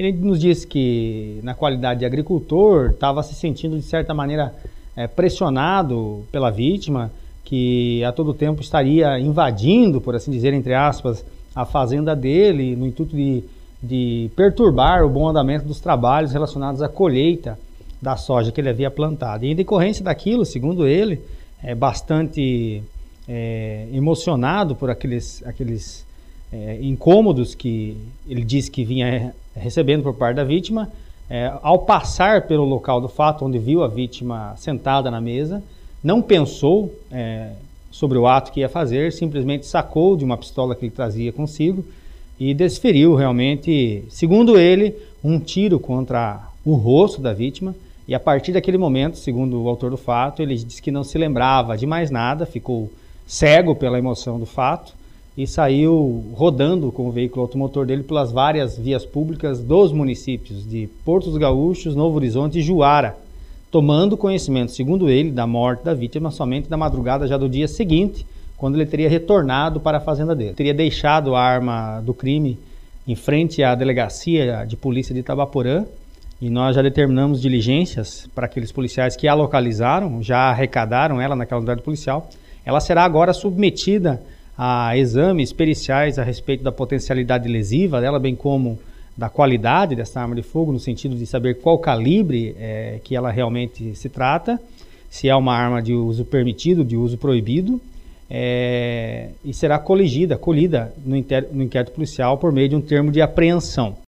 Ele nos disse que, na qualidade de agricultor, estava se sentindo, de certa maneira, é, pressionado pela vítima, que a todo tempo estaria invadindo, por assim dizer, entre aspas, a fazenda dele, no intuito de, de perturbar o bom andamento dos trabalhos relacionados à colheita da soja que ele havia plantado. E em decorrência daquilo, segundo ele, é bastante é, emocionado por aqueles, aqueles é, incômodos que ele disse que vinha recebendo por parte da vítima, é, ao passar pelo local do fato, onde viu a vítima sentada na mesa, não pensou é, sobre o ato que ia fazer, simplesmente sacou de uma pistola que ele trazia consigo e desferiu realmente, segundo ele, um tiro contra o rosto da vítima. E a partir daquele momento, segundo o autor do fato, ele disse que não se lembrava de mais nada, ficou cego pela emoção do fato e saiu rodando com o veículo automotor dele pelas várias vias públicas dos municípios de Portos Gaúchos, Novo Horizonte e Juara, tomando conhecimento, segundo ele, da morte da vítima somente na madrugada já do dia seguinte, quando ele teria retornado para a fazenda dele. Teria deixado a arma do crime em frente à delegacia de polícia de Itabaporã e nós já determinamos diligências para aqueles policiais que a localizaram, já arrecadaram ela naquela unidade policial. Ela será agora submetida a exames periciais a respeito da potencialidade lesiva dela, bem como da qualidade dessa arma de fogo, no sentido de saber qual calibre é, que ela realmente se trata, se é uma arma de uso permitido, de uso proibido, é, e será coligida, colhida no, no inquérito policial por meio de um termo de apreensão.